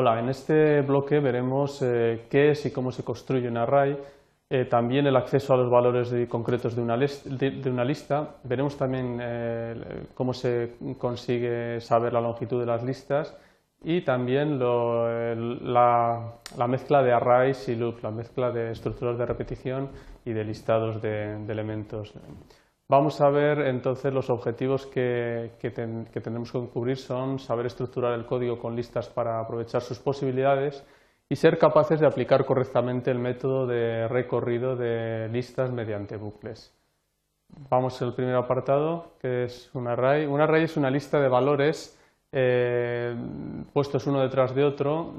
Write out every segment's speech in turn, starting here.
Hola, en este bloque veremos eh, qué es y cómo se construye un array, eh, también el acceso a los valores concretos de una, lista. Veremos también eh, cómo se consigue saber la longitud de las listas y también la, mezcla de arrays y loops, la mezcla de estructuras de repetición y de listados de, elementos. Vamos a ver entonces los objetivos que, que, tenemos que cubrir son saber estructurar el código con listas para aprovechar sus posibilidades y ser capaces de aplicar correctamente el método de recorrido de listas mediante bucles. Vamos al primer apartado, que es un array. Un array es una lista de valores eh, puestos uno detrás de otro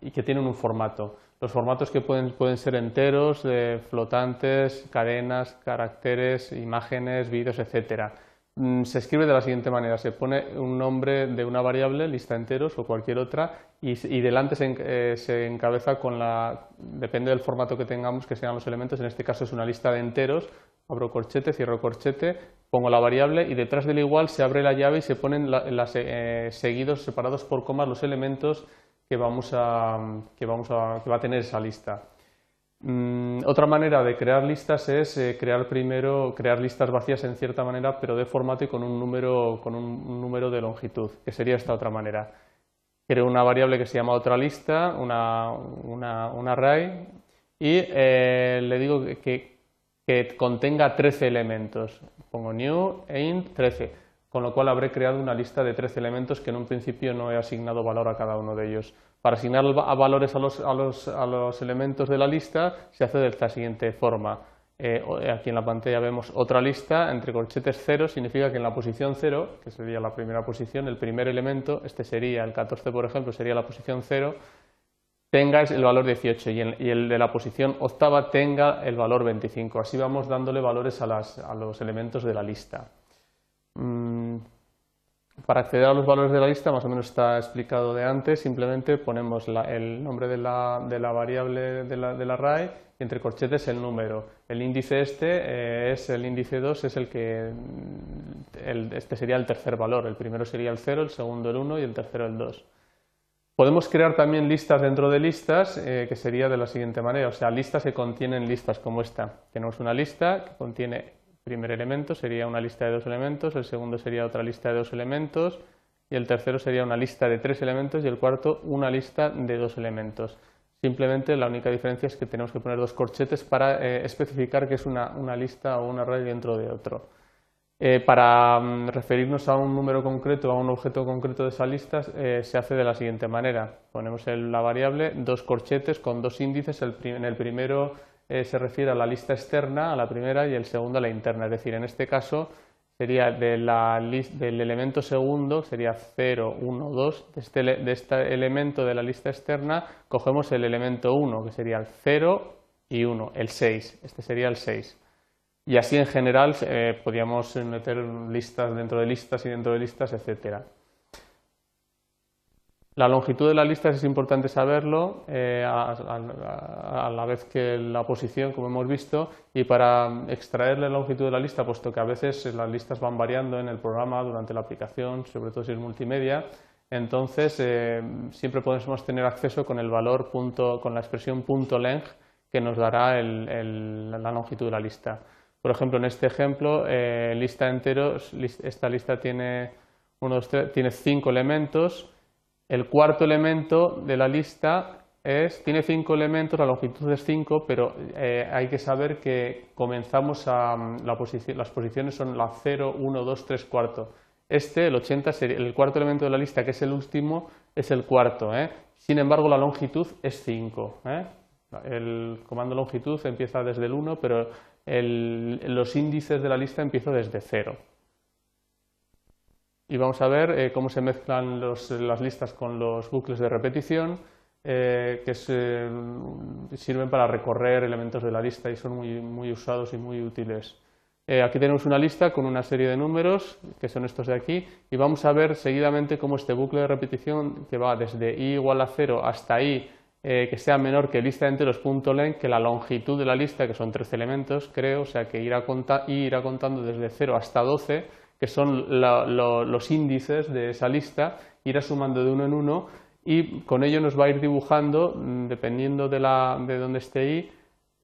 y que tienen un formato. Los formatos que pueden, pueden ser enteros, flotantes, cadenas, caracteres, imágenes, vídeos, etcétera. Mm, se escribe de la siguiente manera, se pone un nombre de una variable, lista enteros o cualquier otra, y, delante eh, se, encabeza con la, depende del formato que tengamos, que sean los elementos, en este caso es una lista de enteros, abro corchete, cierro corchete, pongo la variable y detrás del igual se abre la llave y se ponen eh, seguidos, separados por comas los elementos que, vamos a, que, vamos a, que va a tener esa lista. Mm, otra manera de crear listas es eh, crear primero crear listas vacías en cierta manera, pero de formato y con un número, con un, número de longitud, que sería esta otra manera. Creo una variable que se llama otra lista, una, una, un array, y eh, le digo que, que contenga 13 elementos. Pongo new int 13, con lo cual habré creado una lista de 13 elementos que en un principio no he asignado valor a cada uno de ellos. Para asignar valores a los, elementos de la lista se hace de esta siguiente forma. Eh, aquí en la pantalla vemos otra lista entre corchetes 0, significa que en la posición 0, que sería la primera posición, el primer elemento, este sería el 14 por ejemplo, sería la posición 0, tenga el valor 18 y, el, de la posición octava tenga el valor 25. Así vamos dándole valores a, los elementos de la lista. Mm, para acceder a los valores de la lista, más o menos está explicado de antes, simplemente ponemos el nombre de la, variable del array y entre corchetes el número. El índice este eh, es el índice 2, es el que este sería el tercer valor. El primero sería el 0, el segundo el 1 y el tercero el 2. Podemos crear también listas dentro de listas, eh, que sería de la siguiente manera, o sea, listas que contienen listas como esta. Tenemos una lista que contiene primer elemento sería una lista de dos elementos, el segundo sería otra lista de dos elementos y el tercero sería una lista de tres elementos y el cuarto una lista de dos elementos. Simplemente la única diferencia es que tenemos que poner dos corchetes para eh, especificar que es una, lista o un array dentro de otro. Eh, para mm, referirnos a un número concreto, a un objeto concreto de esa lista, eh, se hace de la siguiente manera. Ponemos en la variable dos corchetes con dos índices, en el primero eh, se refiere a la lista externa, a la primera, y el segundo a la interna. Es decir, en este caso sería de la del elemento segundo, sería 0, 1, 2, de este, de este elemento de la lista externa cogemos el elemento 1, que sería el 0 y 1, el 6, este sería el 6. Y así en general eh, podríamos meter listas dentro de listas y dentro de listas, etcétera. La longitud de las listas es importante saberlo, eh, a, la vez que la posición, como hemos visto, y para extraer la longitud de la lista, puesto que a veces las listas van variando en el programa durante la aplicación, sobre todo si es multimedia, entonces eh, siempre podemos tener acceso con el valor punto, con la expresión punto .length que nos dará la longitud de la lista. Por ejemplo, en este ejemplo, eh, lista enteros, esta lista tiene, tiene cinco elementos, el cuarto elemento de la lista es, tiene cinco elementos, la longitud es 5, pero eh, hay que saber que comenzamos a, la las posiciones son la 0, 1, 2, 3, cuarto. Este, el 80, sería, el cuarto elemento de la lista, que es el último, es el cuarto. ¿eh? Sin embargo, la longitud es 5. ¿eh? El comando longitud empieza desde el 1, pero los índices de la lista empiezan desde 0 y vamos a ver eh, cómo se mezclan las listas con los bucles de repetición eh, que sirven para recorrer elementos de la lista y son muy, usados y muy útiles. Eh, aquí tenemos una lista con una serie de números, que son estos de aquí, y vamos a ver seguidamente cómo este bucle de repetición, que va desde i igual a 0 hasta i, que sea menor que lista de enteros.len, que la longitud de la lista, que son 13 elementos, creo, o sea que irá, i irá contando desde 0 hasta 12, que son los índices de esa lista, irá sumando de uno en uno y con ello nos va a ir dibujando, mm, dependiendo de, la, de dónde esté ahí,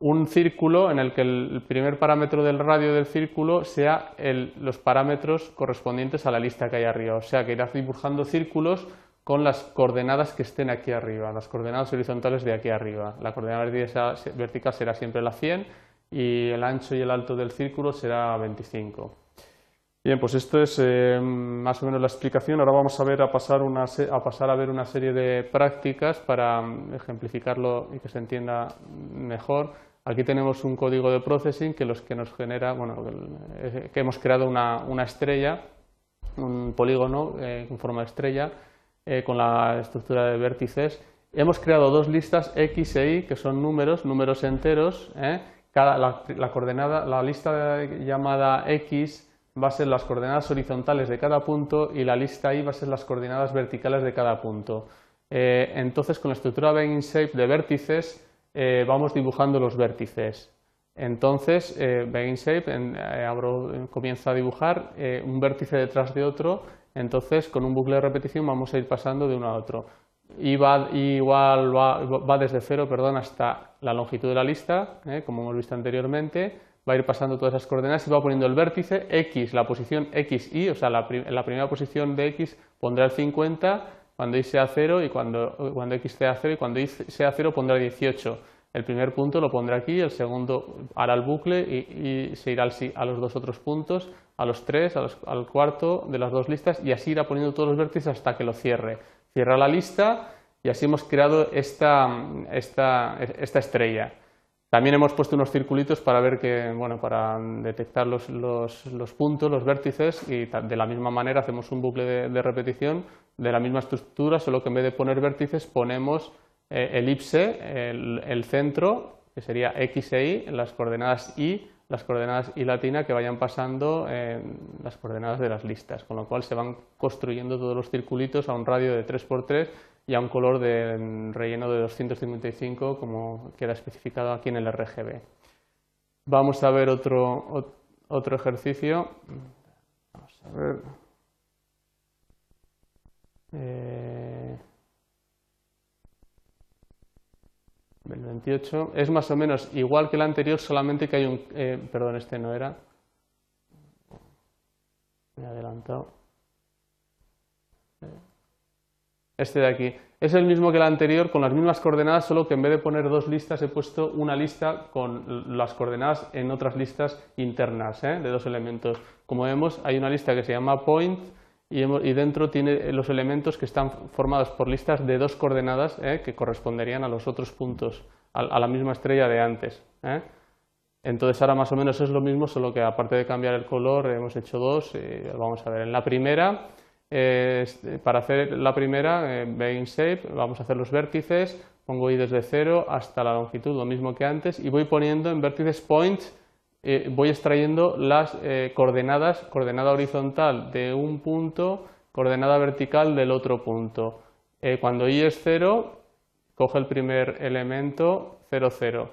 un círculo en el que el primer parámetro del radio del círculo sea los parámetros correspondientes a la lista que hay arriba. O sea que irá dibujando círculos con las coordenadas que estén aquí arriba, las coordenadas horizontales de aquí arriba. La coordenada vertical será siempre la 100 y el ancho y el alto del círculo será 25. Bien, pues esto es eh, más o menos la explicación. Ahora vamos a, ver a, pasar a pasar a ver una serie de prácticas para mm, ejemplificarlo y que se entienda mejor. Aquí tenemos un código de processing que, los que nos genera, bueno, que hemos creado una, estrella, un polígono eh, con forma de estrella eh, con la estructura de vértices. Hemos creado dos listas X e Y que son números, números enteros. Cada, la, coordenada, la lista llamada X va a ser las coordenadas horizontales de cada punto y la lista Y va a ser las coordenadas verticales de cada punto. Eh, entonces, con la estructura Begin Shape de vértices, eh, vamos dibujando los vértices. Entonces, eh, Begin Shape comienza a dibujar un vértice detrás de otro, entonces con un bucle de repetición vamos a ir pasando de uno a otro. Y va, igual va, desde cero perdón, hasta la longitud de la lista, como hemos visto anteriormente, va a ir pasando todas esas coordenadas y va poniendo el vértice X, la posición X, Y, o sea, la, primera posición de X pondrá el 50 cuando Y sea 0 y cuando, cuando X sea 0 y cuando Y sea 0 pondrá 18. El primer punto lo pondrá aquí, el segundo hará el bucle y, se irá a los dos otros puntos, a los tres, al cuarto de las dos listas y así irá poniendo todos los vértices hasta que lo cierre. Cierra la lista y así hemos creado esta, esta, esta estrella. También hemos puesto unos circulitos para ver que, bueno, para detectar los, los, puntos, los vértices y de la misma manera hacemos un bucle de, repetición de la misma estructura, solo que en vez de poner vértices ponemos eh, elipse, el, centro, que sería X e Y, las coordenadas Y, las coordenadas Y latina que vayan pasando en las coordenadas de las listas, con lo cual se van construyendo todos los circulitos a un radio de 3x3 y a un color de relleno de 255 como queda especificado aquí en el RGB. Vamos a ver otro, otro ejercicio. Vamos a ver. Eh, el 28 es más o menos igual que el anterior, solamente que hay un... Eh, perdón, este no era. Me he adelantado este de aquí. Es el mismo que el anterior, con las mismas coordenadas, solo que en vez de poner dos listas he puesto una lista con las coordenadas en otras listas internas ¿eh? de dos elementos. Como vemos, hay una lista que se llama point y, dentro tiene los elementos que están formados por listas de dos coordenadas ¿eh? que corresponderían a los otros puntos, a, la misma estrella de antes. ¿eh? Entonces ahora más o menos es lo mismo, solo que aparte de cambiar el color hemos hecho dos. vamos a ver, en la primera para hacer la primera, eh, Shape, vamos a hacer los vértices, pongo i desde 0 hasta la longitud, lo mismo que antes, y voy poniendo en vértices points, eh, voy extrayendo las eh, coordenadas, coordenada horizontal de un punto, coordenada vertical del otro punto. Eh, cuando i es 0, coge el primer elemento 0, 0,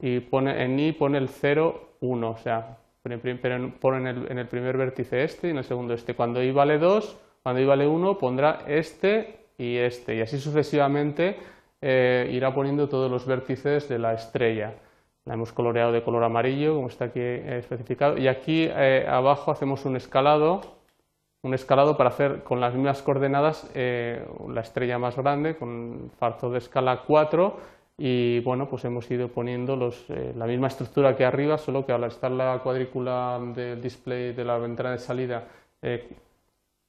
y pone, en i pone el 0, 1, o sea, pone en el primer vértice este y en el segundo este. Cuando i vale 2, cuando i vale 1 pondrá este y este y así sucesivamente eh, irá poniendo todos los vértices de la estrella. La hemos coloreado de color amarillo, como está aquí eh, especificado. Y aquí eh, abajo hacemos un escalado, un escalado para hacer con las mismas coordenadas la estrella más grande, con factor de escala 4. Y bueno, pues hemos ido poniendo la misma estructura que arriba, solo que al estar la cuadrícula del display de la ventana de salida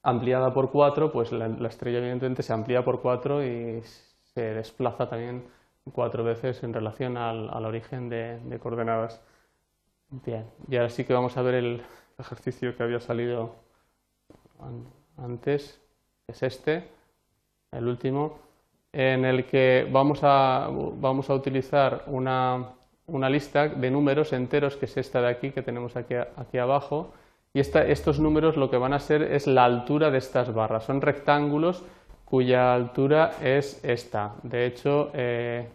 ampliada por 4, pues la, estrella evidentemente se amplía por 4 y se desplaza también cuatro veces en relación al, origen de, coordenadas. Bien, y ahora sí que vamos a ver el ejercicio que había salido antes, es este, el último, en el que vamos a, vamos a utilizar una, una lista de números enteros, que es esta de aquí, que tenemos aquí, aquí abajo, y estos números lo que van a ser es la altura de estas barras. Son rectángulos cuya altura es esta. De hecho, eh,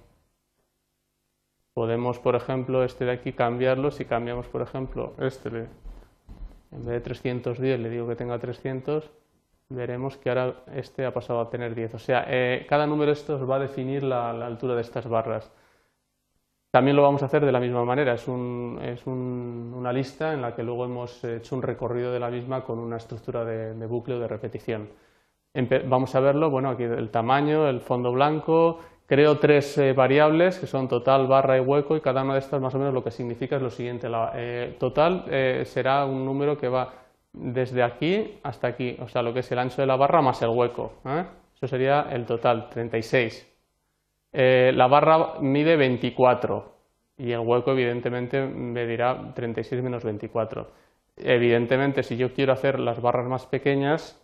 podemos, por ejemplo, este de aquí cambiarlo. Si cambiamos, por ejemplo, este, en vez de 310 le digo que tenga 300, veremos que ahora este ha pasado a tener 10. O sea, eh, cada número de estos va a definir la, altura de estas barras. También lo vamos a hacer de la misma manera, es, una lista en la que luego hemos hecho un recorrido de la misma con una estructura de, bucle o de repetición. vamos a verlo, bueno, aquí el tamaño, el fondo blanco, creo tres eh, variables que son total, barra y hueco y cada una de estas más o menos lo que significa es lo siguiente, la, eh, total será un número que va desde aquí hasta aquí, o sea, lo que es el ancho de la barra más el hueco. ¿eh? Eso sería el total, 36. Eh, la barra mide 24 y el hueco evidentemente medirá 36 menos 24. Evidentemente, si yo quiero hacer las barras más pequeñas,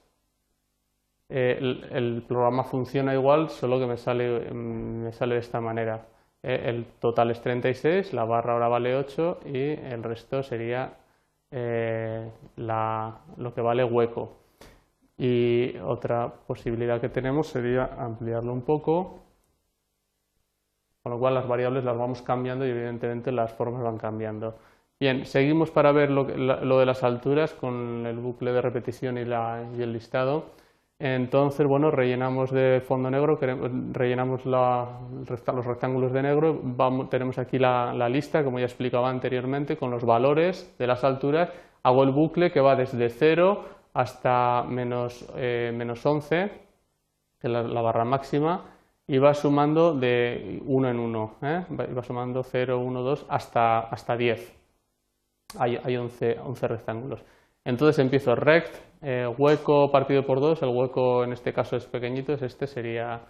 eh, el, programa funciona igual, solo que me sale, mm, me sale de esta manera. el total es 36, la barra ahora vale 8 y el resto sería eh, lo que vale hueco. Y otra posibilidad que tenemos sería ampliarlo un poco, con lo cual las variables las vamos cambiando y evidentemente las formas van cambiando. Bien, seguimos para ver lo, de las alturas con el bucle de repetición y el listado. Entonces, bueno, rellenamos de fondo negro, rellenamos los rectángulos de negro, tenemos aquí la, lista, como ya explicaba anteriormente, con los valores de las alturas. Hago el bucle que va desde 0 hasta menos, eh, menos 11, que es la, barra máxima, y va sumando de 1 en 1, ¿eh? va sumando 0, 1, 2 hasta, hasta 10. Hay, hay 11, 11 rectángulos. Entonces empiezo rect, eh, hueco partido por 2, el hueco en este caso es pequeñito, es este, sería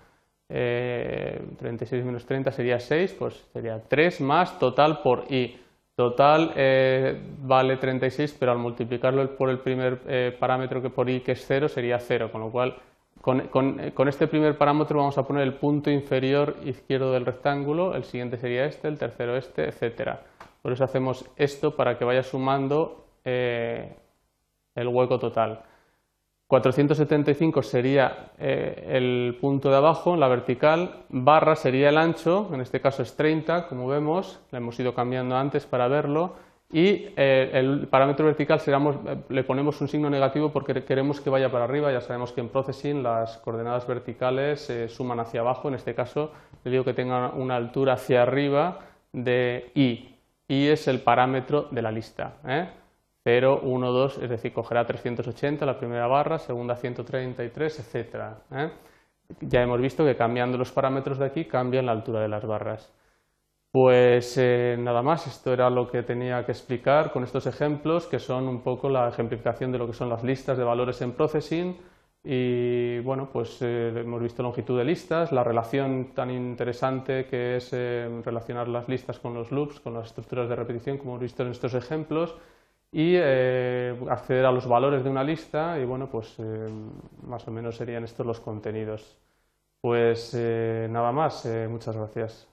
36 eh, menos 30 sería 6, pues sería 3 más total por i. Total eh, vale 36, pero al multiplicarlo por el primer parámetro que por i, que es 0, sería 0, con lo cual con, con, este primer parámetro vamos a poner el punto inferior izquierdo del rectángulo, el siguiente sería este, el tercero este, etcétera. Por eso hacemos esto para que vaya sumando el hueco total. 475 sería eh, el punto de abajo, la vertical, barra sería el ancho, en este caso es 30, como vemos, lo hemos ido cambiando antes para verlo, y eh, el parámetro vertical eh, le ponemos un signo negativo porque queremos que vaya para arriba, ya sabemos que en Processing las coordenadas verticales suman hacia abajo, en este caso le digo que tenga una altura hacia arriba de i, i es el parámetro de la lista. 0, 1, 2, es decir, cogerá 380 la primera barra, segunda 133, etc. ¿eh? Ya hemos visto que cambiando los parámetros de aquí cambian la altura de las barras. Pues eh, nada más, esto era lo que tenía que explicar con estos ejemplos, que son un poco la ejemplificación de lo que son las listas de valores en Processing. Y bueno, pues eh, hemos visto longitud de listas, la relación tan interesante que es relacionar las listas con los loops, con las estructuras de repetición, como hemos visto en estos ejemplos y eh, acceder a los valores de una lista y bueno, pues eh, más o menos serían estos los contenidos. Pues eh, nada más, muchas gracias.